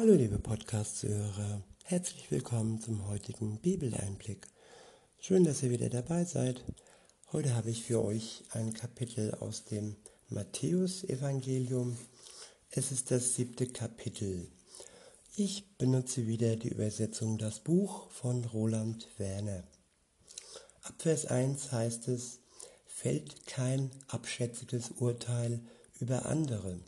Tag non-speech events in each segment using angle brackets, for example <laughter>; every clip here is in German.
Hallo liebe Podcast-Zuhörer, herzlich willkommen zum heutigen Bibeleinblick. Schön, dass ihr wieder dabei seid. Heute habe ich für euch ein Kapitel aus dem Matthäus-Evangelium. Es ist das siebte Kapitel. Ich benutze wieder die Übersetzung Das Buch von Roland Werner. Ab Vers 1 heißt es, fällt kein abschätziges Urteil über andere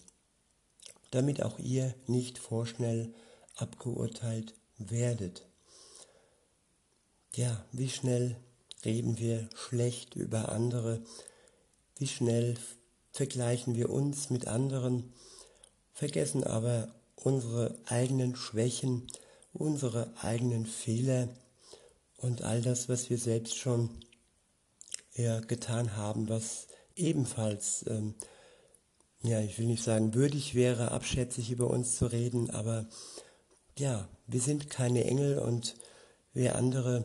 damit auch ihr nicht vorschnell abgeurteilt werdet. Ja, wie schnell reden wir schlecht über andere, wie schnell vergleichen wir uns mit anderen, vergessen aber unsere eigenen Schwächen, unsere eigenen Fehler und all das, was wir selbst schon ja, getan haben, was ebenfalls ähm, ja, ich will nicht sagen, würdig wäre, abschätzig über uns zu reden, aber ja, wir sind keine Engel und wer andere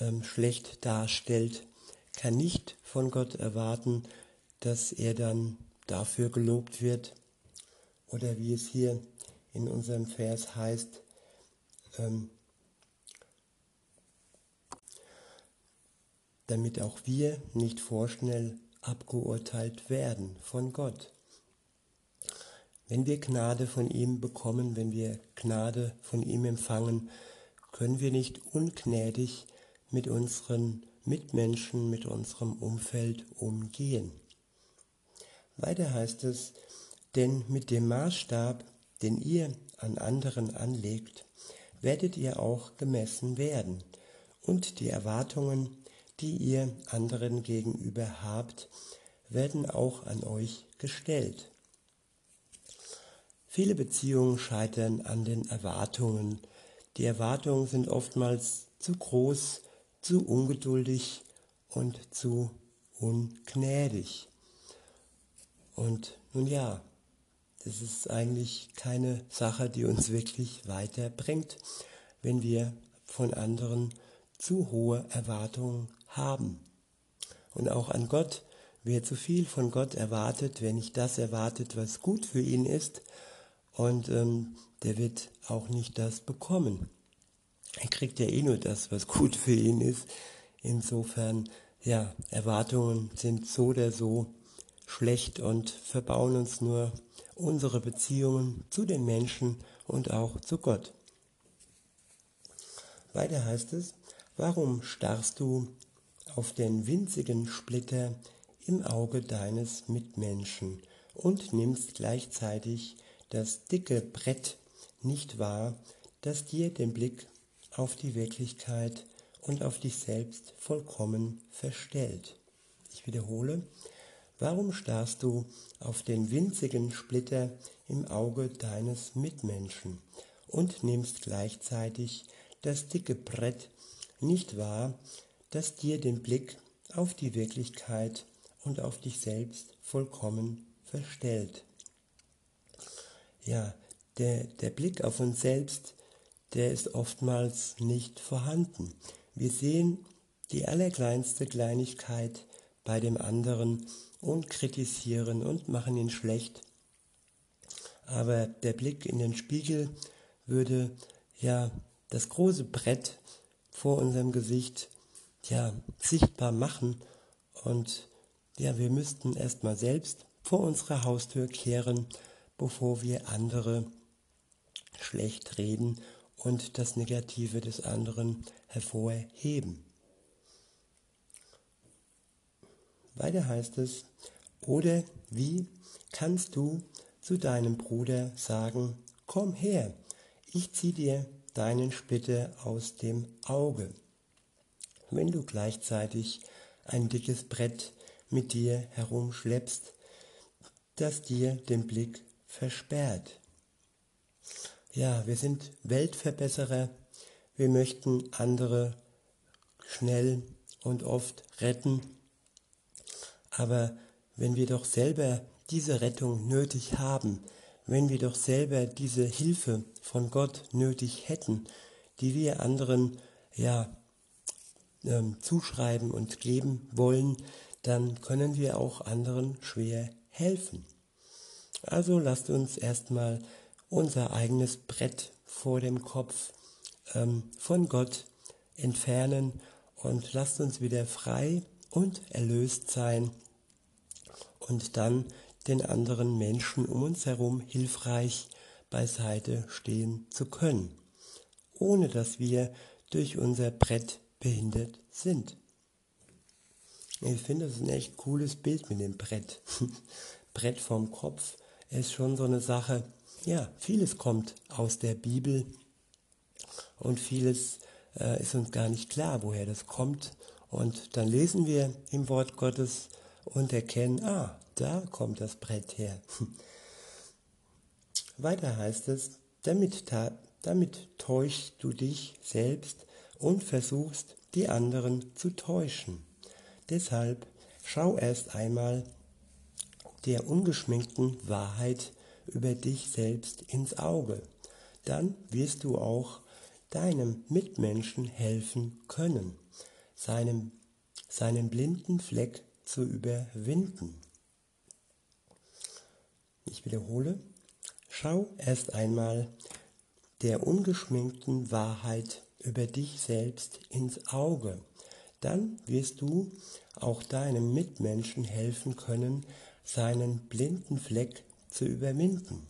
ähm, schlecht darstellt, kann nicht von Gott erwarten, dass er dann dafür gelobt wird. Oder wie es hier in unserem Vers heißt, ähm, damit auch wir nicht vorschnell abgeurteilt werden von Gott. Wenn wir Gnade von ihm bekommen, wenn wir Gnade von ihm empfangen, können wir nicht ungnädig mit unseren Mitmenschen, mit unserem Umfeld umgehen. Weiter heißt es, denn mit dem Maßstab, den ihr an anderen anlegt, werdet ihr auch gemessen werden, und die Erwartungen, die ihr anderen gegenüber habt, werden auch an euch gestellt. Viele Beziehungen scheitern an den Erwartungen. Die Erwartungen sind oftmals zu groß, zu ungeduldig und zu ungnädig. Und nun ja, das ist eigentlich keine Sache, die uns wirklich weiterbringt, wenn wir von anderen zu hohe Erwartungen haben. Und auch an Gott, wer zu viel von Gott erwartet, wer nicht das erwartet, was gut für ihn ist, und ähm, der wird auch nicht das bekommen. Er kriegt ja eh nur das, was gut für ihn ist. Insofern, ja, Erwartungen sind so oder so schlecht und verbauen uns nur unsere Beziehungen zu den Menschen und auch zu Gott. Weiter heißt es, warum starrst du auf den winzigen Splitter im Auge deines Mitmenschen und nimmst gleichzeitig das dicke Brett nicht wahr, das dir den Blick auf die Wirklichkeit und auf dich selbst vollkommen verstellt. Ich wiederhole, warum starrst du auf den winzigen Splitter im Auge deines Mitmenschen und nimmst gleichzeitig das dicke Brett nicht wahr, das dir den Blick auf die Wirklichkeit und auf dich selbst vollkommen verstellt ja, der, der Blick auf uns selbst, der ist oftmals nicht vorhanden. Wir sehen die allerkleinste Kleinigkeit bei dem anderen und kritisieren und machen ihn schlecht. Aber der Blick in den Spiegel würde ja das große Brett vor unserem Gesicht ja sichtbar machen und ja, wir müssten erstmal selbst vor unserer Haustür kehren bevor wir andere schlecht reden und das Negative des anderen hervorheben. Weiter heißt es, oder wie kannst du zu deinem Bruder sagen, komm her, ich zieh dir deinen Splitter aus dem Auge, wenn du gleichzeitig ein dickes Brett mit dir herumschleppst, das dir den Blick versperrt. Ja, wir sind Weltverbesserer. Wir möchten andere schnell und oft retten. Aber wenn wir doch selber diese Rettung nötig haben, wenn wir doch selber diese Hilfe von Gott nötig hätten, die wir anderen ja ähm, zuschreiben und geben wollen, dann können wir auch anderen schwer helfen. Also lasst uns erstmal unser eigenes Brett vor dem Kopf ähm, von Gott entfernen und lasst uns wieder frei und erlöst sein und dann den anderen Menschen um uns herum hilfreich beiseite stehen zu können, ohne dass wir durch unser Brett behindert sind. Ich finde, das ist ein echt cooles Bild mit dem Brett. <laughs> Brett vom Kopf ist schon so eine Sache. Ja, vieles kommt aus der Bibel und vieles äh, ist uns gar nicht klar, woher das kommt. Und dann lesen wir im Wort Gottes und erkennen, ah, da kommt das Brett her. Weiter heißt es, damit, damit täuschst du dich selbst und versuchst, die anderen zu täuschen. Deshalb schau erst einmal der ungeschminkten Wahrheit über dich selbst ins Auge. Dann wirst du auch deinem Mitmenschen helfen können, seinem, seinen blinden Fleck zu überwinden. Ich wiederhole, schau erst einmal der ungeschminkten Wahrheit über dich selbst ins Auge dann wirst du auch deinem Mitmenschen helfen können, seinen blinden Fleck zu überwinden.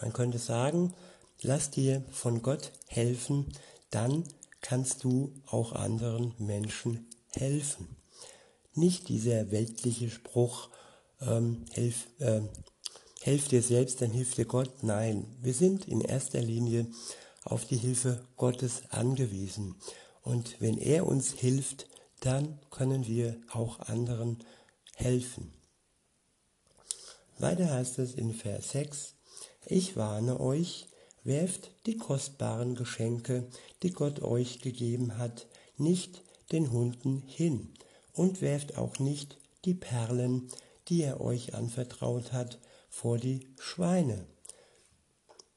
Man könnte sagen, lass dir von Gott helfen, dann kannst du auch anderen Menschen helfen. Nicht dieser weltliche Spruch, ähm, helf, äh, helf dir selbst, dann hilft dir Gott. Nein, wir sind in erster Linie auf die Hilfe Gottes angewiesen. Und wenn er uns hilft, dann können wir auch anderen helfen. Weiter heißt es in Vers 6, ich warne euch, werft die kostbaren Geschenke, die Gott euch gegeben hat, nicht den Hunden hin und werft auch nicht die Perlen, die er euch anvertraut hat, vor die Schweine.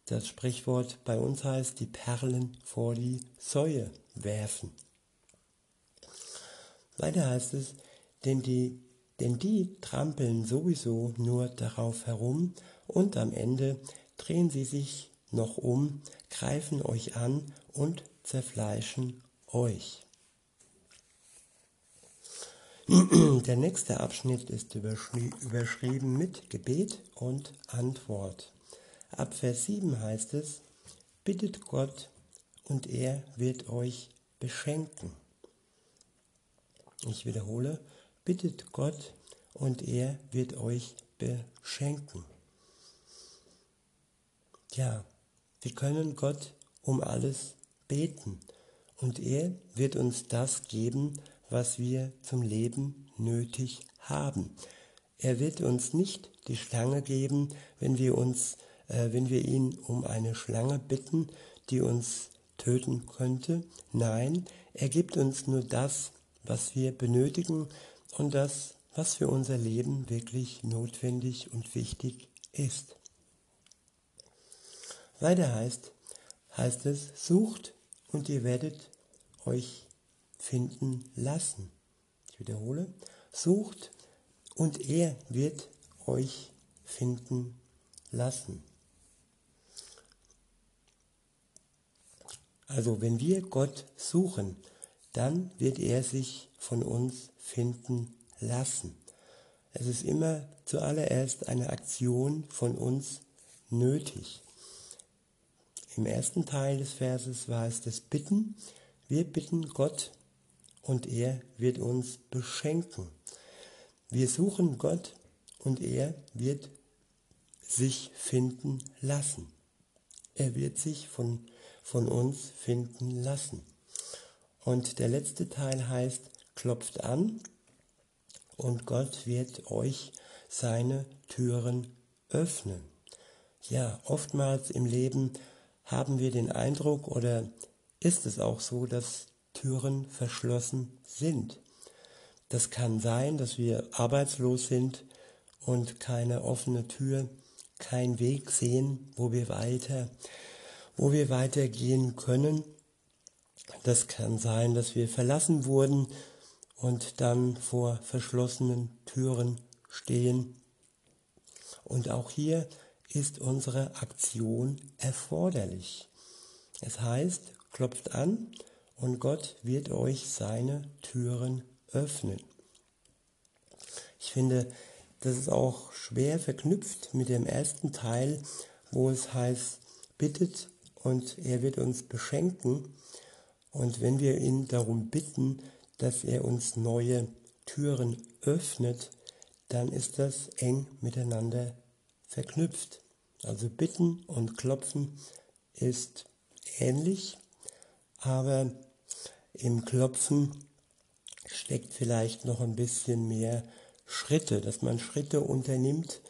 Das Sprichwort bei uns heißt, die Perlen vor die Säue werfen. Weiter heißt es, denn die, denn die trampeln sowieso nur darauf herum und am Ende drehen sie sich noch um, greifen euch an und zerfleischen euch. <clears throat> Der nächste Abschnitt ist überschri überschrieben mit Gebet und Antwort. Ab Vers 7 heißt es, bittet Gott und er wird euch beschenken. Ich wiederhole, bittet Gott und er wird euch beschenken. Ja, wir können Gott um alles beten und er wird uns das geben, was wir zum Leben nötig haben. Er wird uns nicht die Schlange geben, wenn wir uns, äh, wenn wir ihn um eine Schlange bitten, die uns töten könnte. Nein, er gibt uns nur das, was wir benötigen und das, was für unser Leben wirklich notwendig und wichtig ist. Weiter heißt, heißt es, sucht und ihr werdet euch finden lassen. Ich wiederhole, sucht und er wird euch finden lassen. Also wenn wir Gott suchen, dann wird er sich von uns finden lassen. Es ist immer zuallererst eine Aktion von uns nötig. Im ersten Teil des Verses war es das Bitten. Wir bitten Gott und er wird uns beschenken. Wir suchen Gott und er wird sich finden lassen. Er wird sich von von uns finden lassen. Und der letzte Teil heißt, klopft an und Gott wird euch seine Türen öffnen. Ja, oftmals im Leben haben wir den Eindruck oder ist es auch so, dass Türen verschlossen sind. Das kann sein, dass wir arbeitslos sind und keine offene Tür, kein Weg sehen, wo wir weiter wo wir weitergehen können. Das kann sein, dass wir verlassen wurden und dann vor verschlossenen Türen stehen. Und auch hier ist unsere Aktion erforderlich. Es heißt, klopft an und Gott wird euch seine Türen öffnen. Ich finde, das ist auch schwer verknüpft mit dem ersten Teil, wo es heißt, bittet und er wird uns beschenken. Und wenn wir ihn darum bitten, dass er uns neue Türen öffnet, dann ist das eng miteinander verknüpft. Also bitten und klopfen ist ähnlich, aber im Klopfen steckt vielleicht noch ein bisschen mehr Schritte, dass man Schritte unternimmt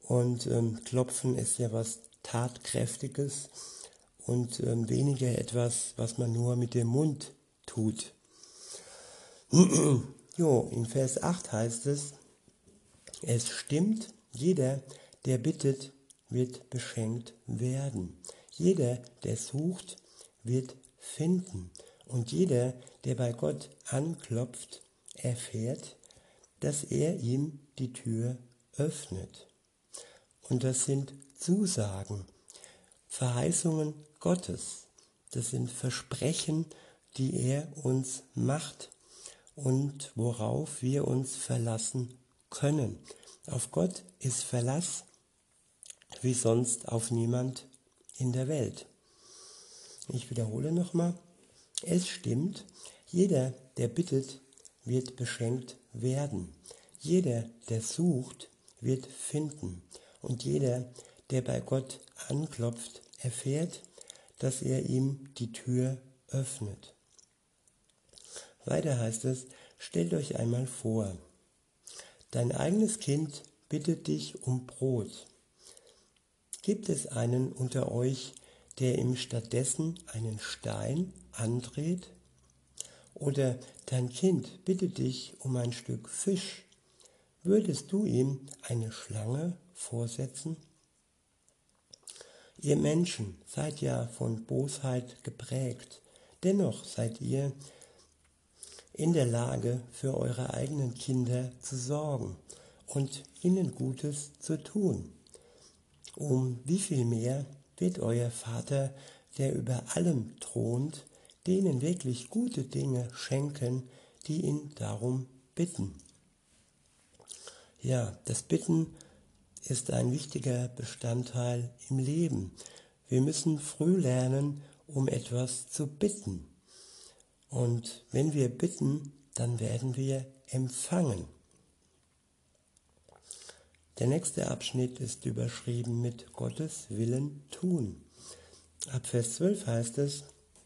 und ähm, Klopfen ist ja was Tatkräftiges und ähm, weniger etwas, was man nur mit dem Mund tut. <clears throat> jo, in Vers 8 heißt es, es stimmt, jeder, der bittet, wird beschenkt werden. Jeder, der sucht, wird finden. Und jeder, der bei Gott anklopft, erfährt, dass er ihm die Tür öffnet. Und das sind Zusagen, Verheißungen Gottes. Das sind Versprechen, die er uns macht und worauf wir uns verlassen können. Auf Gott ist Verlass wie sonst auf niemand in der Welt. Ich wiederhole nochmal. Es stimmt, jeder, der bittet, wird beschenkt werden. Jeder, der sucht, wird finden. Und jeder, der bei Gott anklopft, erfährt, dass er ihm die Tür öffnet. Weiter heißt es, stellt euch einmal vor, dein eigenes Kind bittet dich um Brot. Gibt es einen unter euch, der ihm stattdessen einen Stein andreht? Oder dein Kind bittet dich um ein Stück Fisch. Würdest du ihm eine Schlange vorsetzen? Ihr Menschen seid ja von Bosheit geprägt, dennoch seid ihr in der Lage, für eure eigenen Kinder zu sorgen und ihnen Gutes zu tun. Um wie viel mehr wird euer Vater, der über allem thront, denen wirklich gute Dinge schenken, die ihn darum bitten. Ja, das Bitten ist ein wichtiger Bestandteil im Leben. Wir müssen früh lernen, um etwas zu bitten. Und wenn wir bitten, dann werden wir empfangen. Der nächste Abschnitt ist überschrieben mit Gottes Willen tun. Ab Vers 12 heißt es,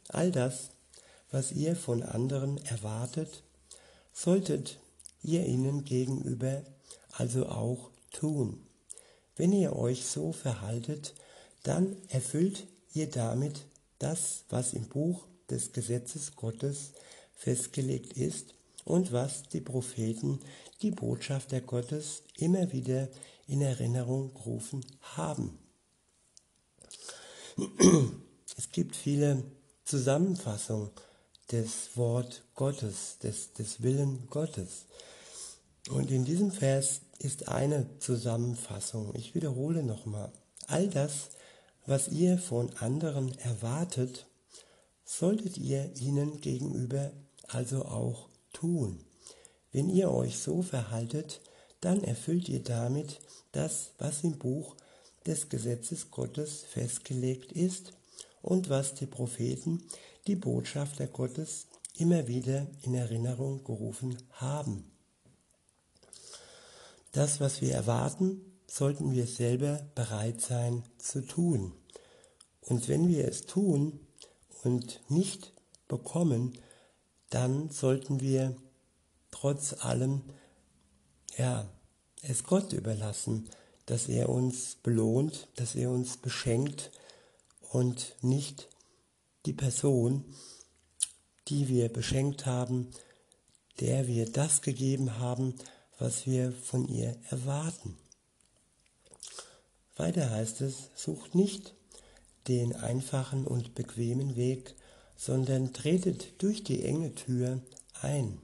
all das, was ihr von anderen erwartet, solltet ihr ihnen gegenüber also auch tun. Wenn ihr euch so verhaltet, dann erfüllt ihr damit das, was im Buch des Gesetzes Gottes festgelegt ist und was die Propheten, die Botschafter Gottes immer wieder in Erinnerung gerufen haben. Es gibt viele Zusammenfassungen des Wort Gottes, des, des Willen Gottes. Und in diesem Vers ist eine Zusammenfassung. Ich wiederhole nochmal. All das, was ihr von anderen erwartet, solltet ihr ihnen gegenüber also auch tun. Wenn ihr euch so verhaltet, dann erfüllt ihr damit das, was im Buch des Gesetzes Gottes festgelegt ist und was die Propheten, die Botschafter Gottes, immer wieder in Erinnerung gerufen haben. Das, was wir erwarten, sollten wir selber bereit sein zu tun. Und wenn wir es tun und nicht bekommen, dann sollten wir trotz allem ja, es Gott überlassen, dass er uns belohnt, dass er uns beschenkt und nicht die Person, die wir beschenkt haben, der wir das gegeben haben, was wir von ihr erwarten. Weiter heißt es, sucht nicht den einfachen und bequemen Weg, sondern tretet durch die enge Tür ein.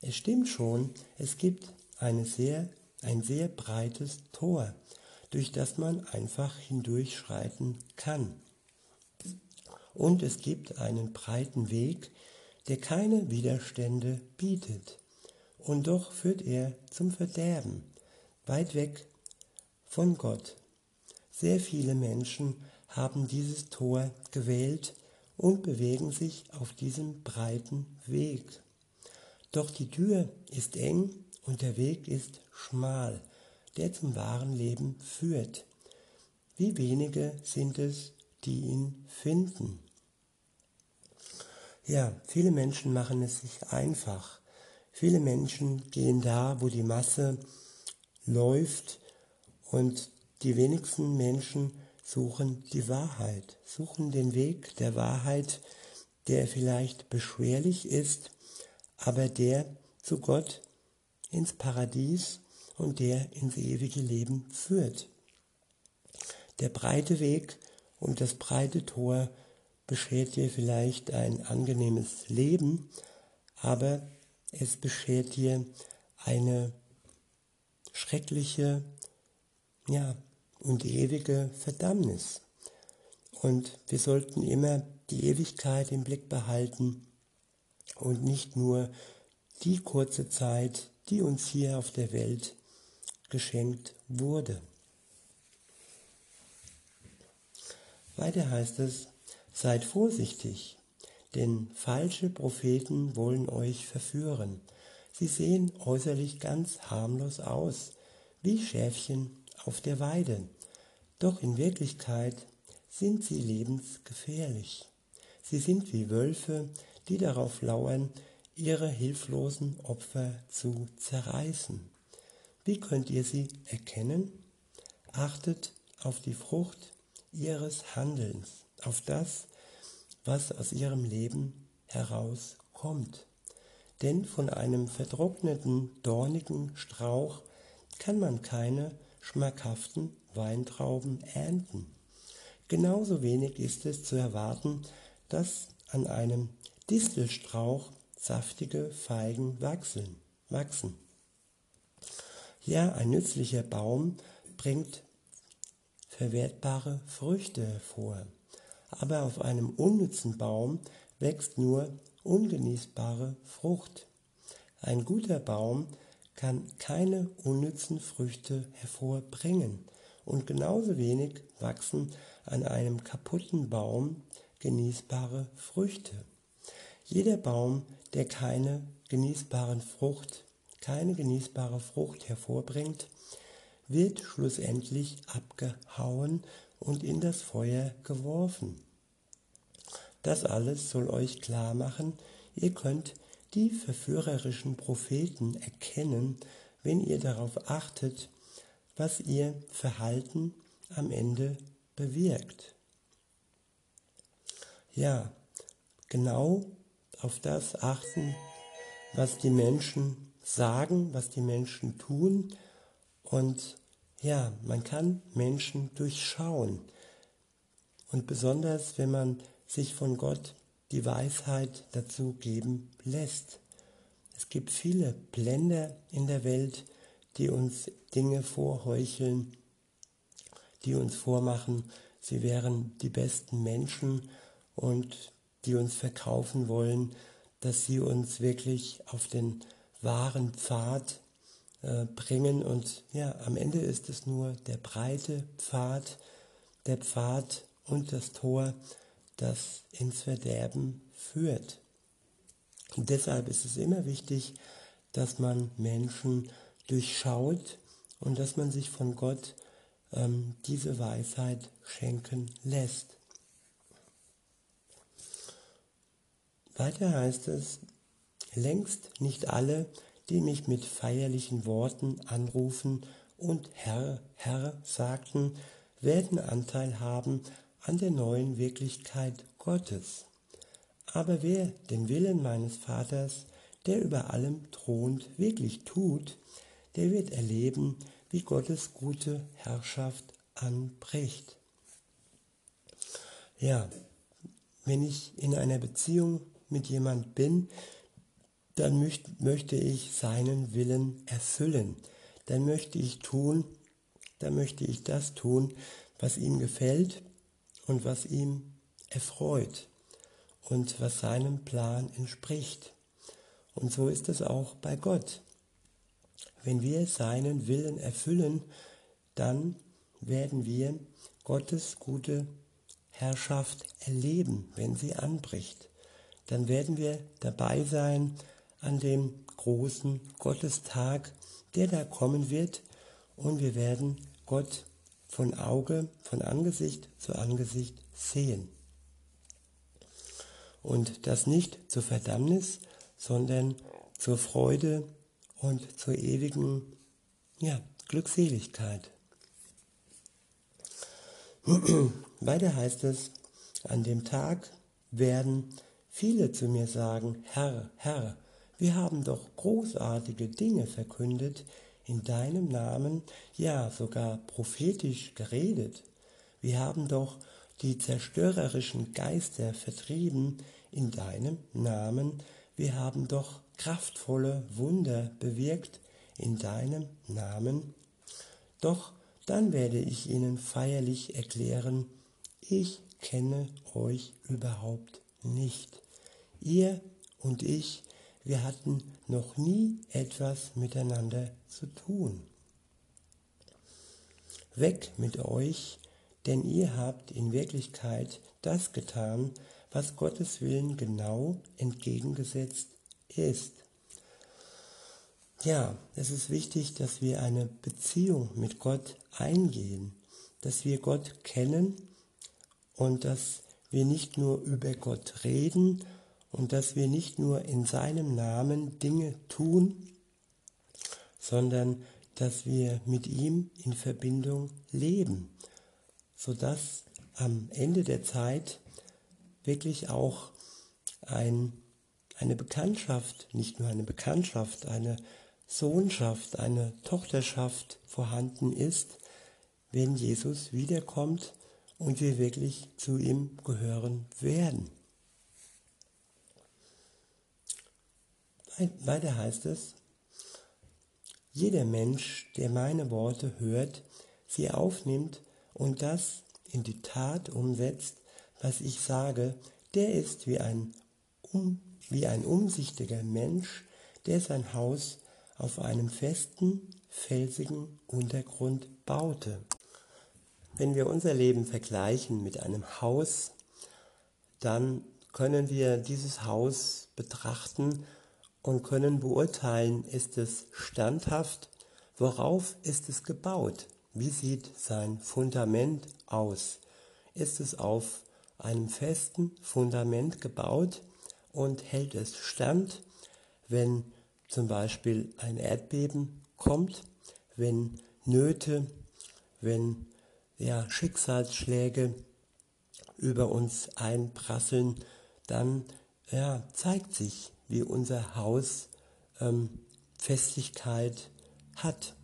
Es stimmt schon, es gibt eine sehr, ein sehr breites Tor, durch das man einfach hindurchschreiten kann. Und es gibt einen breiten Weg, der keine Widerstände bietet. Und doch führt er zum Verderben, weit weg von Gott. Sehr viele Menschen haben dieses Tor gewählt und bewegen sich auf diesem breiten Weg. Doch die Tür ist eng und der Weg ist schmal, der zum wahren Leben führt. Wie wenige sind es, die ihn finden. Ja, viele Menschen machen es sich einfach. Viele Menschen gehen da, wo die Masse läuft und die wenigsten Menschen suchen die Wahrheit, suchen den Weg der Wahrheit, der vielleicht beschwerlich ist, aber der zu Gott ins Paradies und der ins ewige Leben führt. Der breite Weg und das breite Tor beschert dir vielleicht ein angenehmes Leben, aber es beschert dir eine schreckliche ja, und ewige Verdammnis. Und wir sollten immer die Ewigkeit im Blick behalten und nicht nur die kurze Zeit, die uns hier auf der Welt geschenkt wurde. Weiter heißt es, Seid vorsichtig, denn falsche Propheten wollen euch verführen. Sie sehen äußerlich ganz harmlos aus, wie Schäfchen auf der Weide, doch in Wirklichkeit sind sie lebensgefährlich. Sie sind wie Wölfe, die darauf lauern, ihre hilflosen Opfer zu zerreißen. Wie könnt ihr sie erkennen? Achtet auf die Frucht ihres Handelns auf das, was aus ihrem Leben herauskommt. Denn von einem vertrockneten, dornigen Strauch kann man keine schmackhaften Weintrauben ernten. Genauso wenig ist es zu erwarten, dass an einem Distelstrauch saftige Feigen wachsen. wachsen. Ja, ein nützlicher Baum bringt verwertbare Früchte hervor aber auf einem unnützen Baum wächst nur ungenießbare Frucht. Ein guter Baum kann keine unnützen Früchte hervorbringen und genauso wenig wachsen an einem kaputten Baum genießbare Früchte. Jeder Baum, der keine genießbaren Frucht, keine genießbare Frucht hervorbringt, wird schlussendlich abgehauen und in das Feuer geworfen. Das alles soll euch klar machen, ihr könnt die verführerischen Propheten erkennen, wenn ihr darauf achtet, was ihr Verhalten am Ende bewirkt. Ja, genau auf das achten, was die Menschen sagen, was die Menschen tun und ja, man kann Menschen durchschauen. Und besonders, wenn man sich von Gott die Weisheit dazu geben lässt. Es gibt viele Blender in der Welt, die uns Dinge vorheucheln, die uns vormachen, sie wären die besten Menschen und die uns verkaufen wollen, dass sie uns wirklich auf den wahren Pfad äh, bringen. Und ja, am Ende ist es nur der breite Pfad, der Pfad und das Tor, das ins Verderben führt. Und deshalb ist es immer wichtig, dass man Menschen durchschaut und dass man sich von Gott ähm, diese Weisheit schenken lässt. Weiter heißt es, längst nicht alle, die mich mit feierlichen Worten anrufen und Herr, Herr sagten, werden Anteil haben an der neuen Wirklichkeit Gottes. Aber wer den Willen meines Vaters, der über allem thront, wirklich tut, der wird erleben, wie Gottes gute Herrschaft anbricht. Ja, wenn ich in einer Beziehung mit jemand bin, dann möcht, möchte ich seinen Willen erfüllen. Dann möchte ich tun, da möchte ich das tun, was ihm gefällt und was ihm erfreut und was seinem Plan entspricht. Und so ist es auch bei Gott. Wenn wir seinen Willen erfüllen, dann werden wir Gottes gute Herrschaft erleben, wenn sie anbricht. Dann werden wir dabei sein an dem großen Gottestag, der da kommen wird, und wir werden Gott von Auge, von Angesicht zu Angesicht sehen. Und das nicht zur Verdammnis, sondern zur Freude und zur ewigen ja, Glückseligkeit. <clears throat> Weiter heißt es, an dem Tag werden viele zu mir sagen, Herr, Herr, wir haben doch großartige Dinge verkündet in deinem Namen, ja sogar prophetisch geredet. Wir haben doch die zerstörerischen Geister vertrieben in deinem Namen. Wir haben doch kraftvolle Wunder bewirkt in deinem Namen. Doch dann werde ich ihnen feierlich erklären, ich kenne euch überhaupt nicht. Ihr und ich, wir hatten noch nie etwas miteinander zu tun. Weg mit euch, denn ihr habt in Wirklichkeit das getan, was Gottes Willen genau entgegengesetzt ist. Ja, es ist wichtig, dass wir eine Beziehung mit Gott eingehen, dass wir Gott kennen und dass wir nicht nur über Gott reden und dass wir nicht nur in seinem Namen Dinge tun, sondern dass wir mit ihm in Verbindung leben, sodass am Ende der Zeit wirklich auch ein, eine Bekanntschaft, nicht nur eine Bekanntschaft, eine Sohnschaft, eine Tochterschaft vorhanden ist, wenn Jesus wiederkommt und wir wirklich zu ihm gehören werden. Weiter heißt es, jeder Mensch, der meine Worte hört, sie aufnimmt und das in die Tat umsetzt, was ich sage, der ist wie ein, um, wie ein umsichtiger Mensch, der sein Haus auf einem festen, felsigen Untergrund baute. Wenn wir unser Leben vergleichen mit einem Haus, dann können wir dieses Haus betrachten und können beurteilen, ist es standhaft, worauf ist es gebaut, wie sieht sein Fundament aus, ist es auf einem festen Fundament gebaut und hält es stand, wenn zum Beispiel ein Erdbeben kommt, wenn Nöte, wenn ja, Schicksalsschläge über uns einprasseln, dann ja, zeigt sich, wie unser Haus ähm, Festigkeit hat.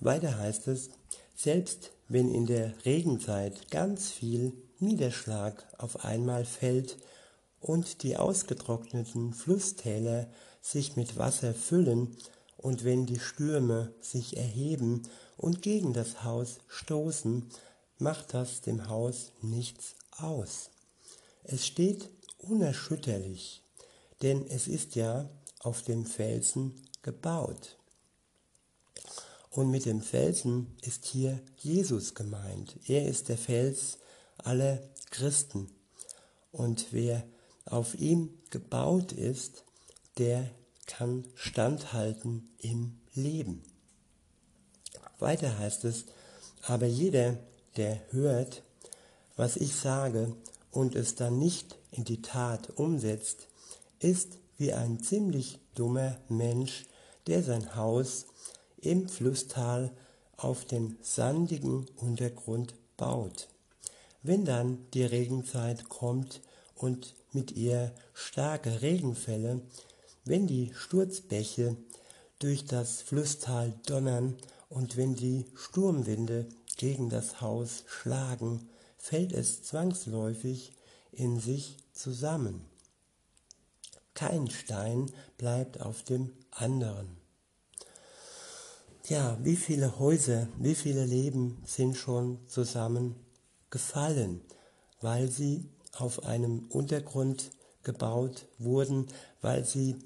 Weiter heißt es, selbst wenn in der Regenzeit ganz viel Niederschlag auf einmal fällt und die ausgetrockneten Flusstäler sich mit Wasser füllen und wenn die Stürme sich erheben und gegen das Haus stoßen, macht das dem Haus nichts aus. Es steht unerschütterlich, denn es ist ja auf dem Felsen gebaut. Und mit dem Felsen ist hier Jesus gemeint. Er ist der Fels aller Christen. Und wer auf ihm gebaut ist, der kann standhalten im Leben. Weiter heißt es, aber jeder, der hört, was ich sage und es dann nicht in die Tat umsetzt, ist wie ein ziemlich dummer Mensch, der sein Haus im Flusstal auf den sandigen Untergrund baut. Wenn dann die Regenzeit kommt und mit ihr starke Regenfälle, wenn die Sturzbäche durch das Flusstal donnern und wenn die Sturmwinde gegen das Haus schlagen, fällt es zwangsläufig in sich zusammen. Kein Stein bleibt auf dem anderen. Ja, wie viele Häuser, wie viele Leben sind schon zusammengefallen, weil sie auf einem Untergrund gebaut wurden, weil sie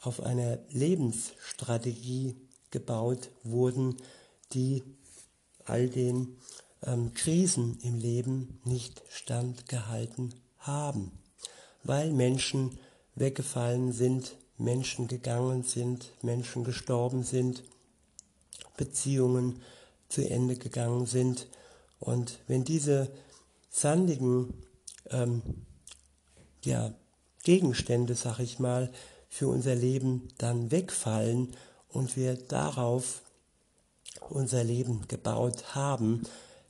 auf einer Lebensstrategie gebaut wurden, die all den ähm, Krisen im Leben nicht standgehalten haben, weil Menschen weggefallen sind, Menschen gegangen sind, Menschen gestorben sind, Beziehungen zu Ende gegangen sind. Und wenn diese sandigen ähm, ja, Gegenstände, sag ich mal, für unser Leben dann wegfallen und wir darauf unser Leben gebaut haben,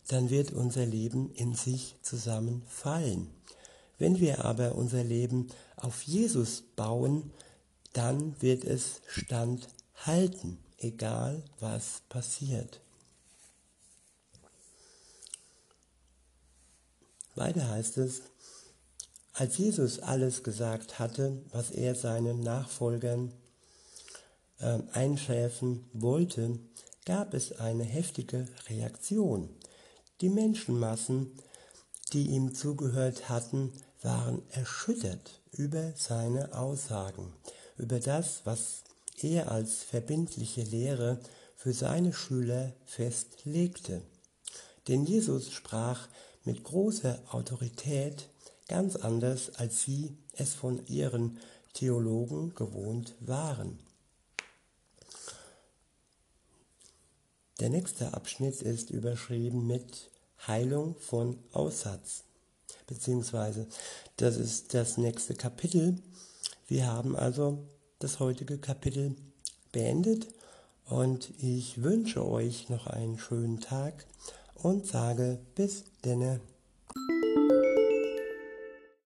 dann wird unser Leben in sich zusammenfallen. Wenn wir aber unser Leben auf Jesus bauen, dann wird es standhalten, egal was passiert. Weiter heißt es, als Jesus alles gesagt hatte, was er seinen Nachfolgern äh, einschärfen wollte, gab es eine heftige Reaktion. Die Menschenmassen, die ihm zugehört hatten, waren erschüttert über seine Aussagen, über das, was er als verbindliche Lehre für seine Schüler festlegte. Denn Jesus sprach mit großer Autorität ganz anders, als sie es von ihren Theologen gewohnt waren. Der nächste Abschnitt ist überschrieben mit Heilung von Aussatz, beziehungsweise das ist das nächste Kapitel. Wir haben also das heutige Kapitel beendet und ich wünsche euch noch einen schönen Tag und sage bis denne.